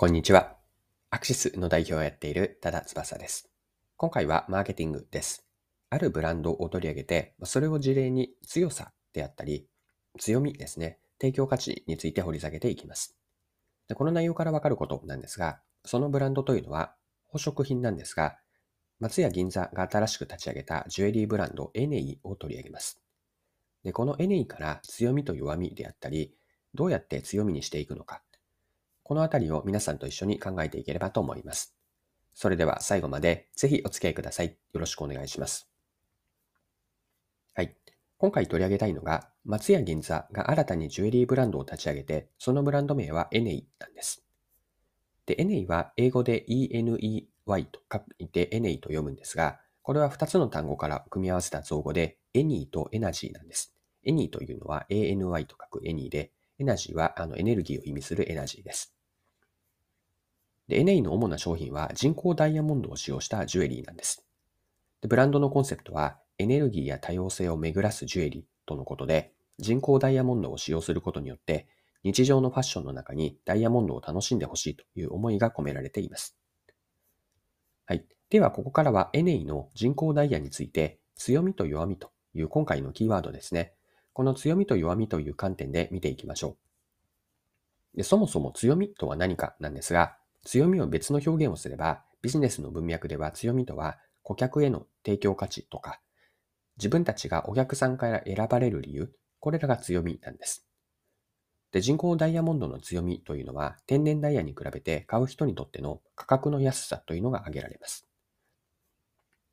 こんにちは。アクシスの代表をやっている多田翼です。今回はマーケティングです。あるブランドを取り上げて、それを事例に強さであったり、強みですね、提供価値について掘り下げていきます。でこの内容からわかることなんですが、そのブランドというのは宝飾品なんですが、松屋銀座が新しく立ち上げたジュエリーブランドエネイを取り上げます。でこのエネイから強みと弱みであったり、どうやって強みにしていくのか、このあたりを皆さんと一緒に考えていければと思います。それでは最後までぜひお付き合いください。よろしくお願いします。はい。今回取り上げたいのが、松屋銀座が新たにジュエリーブランドを立ち上げて、そのブランド名はエネイなんです。で、エネイは英語で ENEY と書いてエネイと読むんですが、これは2つの単語から組み合わせた造語で、エニーとエナジーなんです。any というのは ANY と書く any で、エナジーはあのエネルギーを意味するエナジーです。で、エネイの主な商品は人工ダイヤモンドを使用したジュエリーなんです。でブランドのコンセプトは、エネルギーや多様性を巡らすジュエリーとのことで、人工ダイヤモンドを使用することによって、日常のファッションの中にダイヤモンドを楽しんでほしいという思いが込められています。はい。では、ここからはエネイの人工ダイヤについて、強みと弱みという今回のキーワードですね。この強みと弱みという観点で見ていきましょう。でそもそも強みとは何かなんですが、強みを別の表現をすれば、ビジネスの文脈では強みとは顧客への提供価値とか、自分たちがお客さんから選ばれる理由、これらが強みなんです。で、人工ダイヤモンドの強みというのは、天然ダイヤに比べて買う人にとっての価格の安さというのが挙げられます。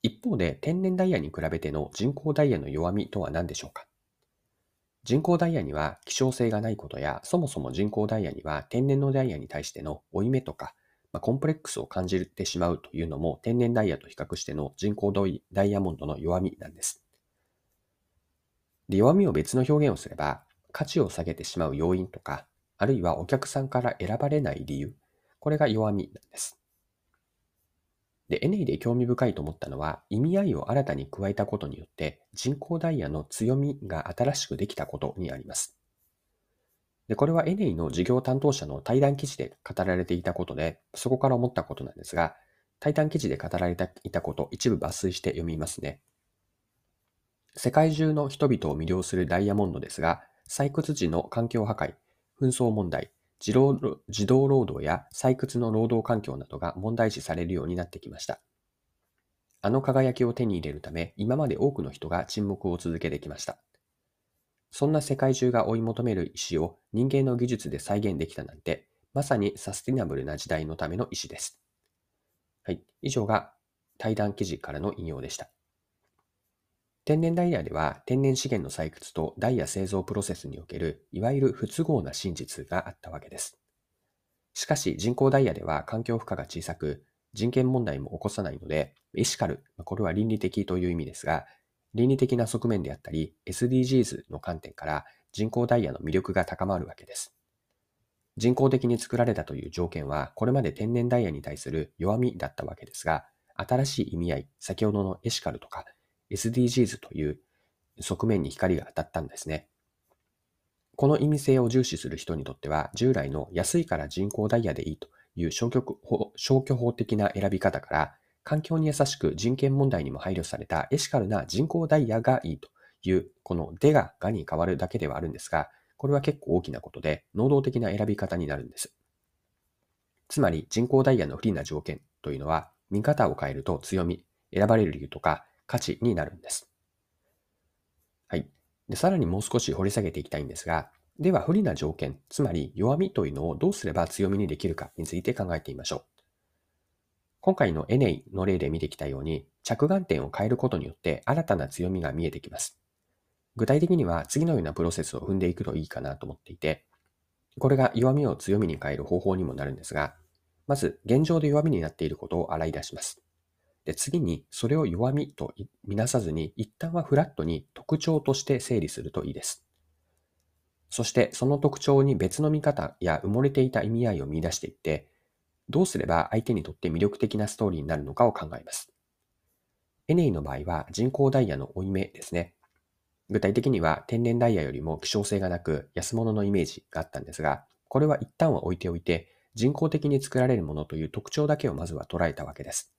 一方で、天然ダイヤに比べての人工ダイヤの弱みとは何でしょうか？人工ダイヤには希少性がないことや、そもそも人工ダイヤには天然のダイヤに対しての負い目とか、まあ、コンプレックスを感じてしまうというのも天然ダイヤと比較しての人工ダイヤモンドの弱みなんです。で弱みを別の表現をすれば、価値を下げてしまう要因とか、あるいはお客さんから選ばれない理由、これが弱みなんです。で、エネイで興味深いと思ったのは、意味合いを新たに加えたことによって、人工ダイヤの強みが新しくできたことにあります。で、これはエネイの事業担当者の対談記事で語られていたことで、そこから思ったことなんですが、対談記事で語られていたこと、一部抜粋して読みますね。世界中の人々を魅了するダイヤモンドですが、採掘時の環境破壊、紛争問題、児童労働や採掘の労働環境などが問題視されるようになってきました。あの輝きを手に入れるため、今まで多くの人が沈黙を続けてきました。そんな世界中が追い求める石を人間の技術で再現できたなんて、まさにサスティナブルな時代のための石です。はい。以上が対談記事からの引用でした。天然ダイヤでは天然資源の採掘とダイヤ製造プロセスにおけるいわゆる不都合な真実があったわけです。しかし人工ダイヤでは環境負荷が小さく人権問題も起こさないのでエシカル、これは倫理的という意味ですが倫理的な側面であったり SDGs の観点から人工ダイヤの魅力が高まるわけです。人工的に作られたという条件はこれまで天然ダイヤに対する弱みだったわけですが新しい意味合い、先ほどのエシカルとか SDGs という側面に光が当たったんですね。この意味性を重視する人にとっては、従来の安いから人工ダイヤでいいという消去法的な選び方から、環境に優しく人権問題にも配慮されたエシカルな人工ダイヤがいいという、このデががに変わるだけではあるんですが、これは結構大きなことで、能動的な選び方になるんです。つまり人工ダイヤの不利な条件というのは、見方を変えると強み、選ばれる理由とか、価値になるんです。はい。で、さらにもう少し掘り下げていきたいんですが、では不利な条件、つまり弱みというのをどうすれば強みにできるかについて考えてみましょう。今回のエネイの例で見てきたように、着眼点を変えることによって新たな強みが見えてきます。具体的には次のようなプロセスを踏んでいくといいかなと思っていて、これが弱みを強みに変える方法にもなるんですが、まず現状で弱みになっていることを洗い出します。で、次にそれを弱みとみなさずに、一旦はフラットに特徴として整理するといいです。そしてその特徴に別の見方や埋もれていた意味合いを見出していって、どうすれば相手にとって魅力的なストーリーになるのかを考えます。エネイの場合は人工ダイヤの負い目ですね。具体的には天然ダイヤよりも希少性がなく安物のイメージがあったんですが、これは一旦は置いておいて、人工的に作られるものという特徴だけをまずは捉えたわけです。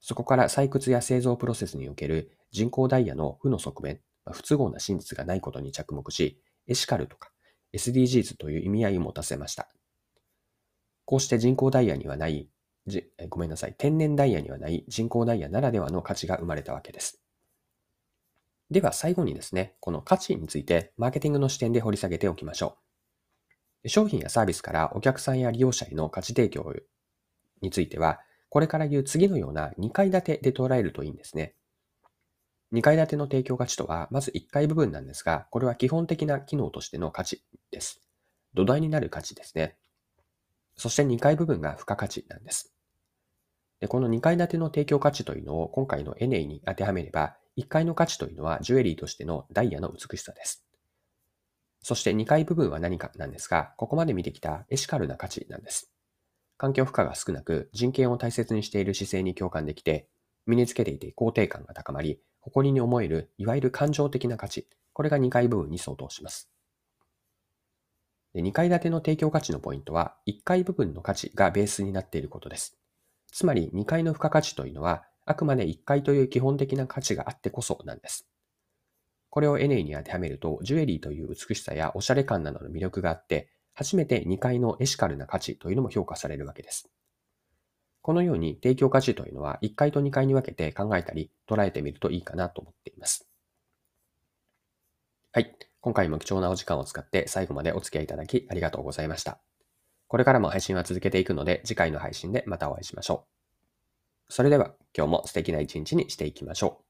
そこから採掘や製造プロセスにおける人工ダイヤの負の側面、不都合な真実がないことに着目し、エシカルとか SDGs という意味合いを持たせました。こうして人工ダイヤにはない、ごめんなさい、天然ダイヤにはない人工ダイヤならではの価値が生まれたわけです。では最後にですね、この価値についてマーケティングの視点で掘り下げておきましょう。商品やサービスからお客さんや利用者への価値提供については、これから言う次のような2階建てで捉えるといいんですね。2階建ての提供価値とは、まず1階部分なんですが、これは基本的な機能としての価値です。土台になる価値ですね。そして2階部分が付加価値なんです。でこの2階建ての提供価値というのを今回のエネイに当てはめれば、1階の価値というのはジュエリーとしてのダイヤの美しさです。そして2階部分は何かなんですが、ここまで見てきたエシカルな価値なんです。環境負荷が少なく人権を大切にしている姿勢に共感できて、身につけていて肯定感が高まり、誇りに思える、いわゆる感情的な価値、これが2階部分に相当します。で2階建ての提供価値のポイントは、1階部分の価値がベースになっていることです。つまり2階の付加価値というのは、あくまで1階という基本的な価値があってこそなんです。これをエネイに当てはめると、ジュエリーという美しさやおしゃれ感などの魅力があって、初めて2階のエシカルな価値というのも評価されるわけです。このように提供価値というのは1階と2階に分けて考えたり捉えてみるといいかなと思っています。はい。今回も貴重なお時間を使って最後までお付き合いいただきありがとうございました。これからも配信は続けていくので次回の配信でまたお会いしましょう。それでは今日も素敵な一日にしていきましょう。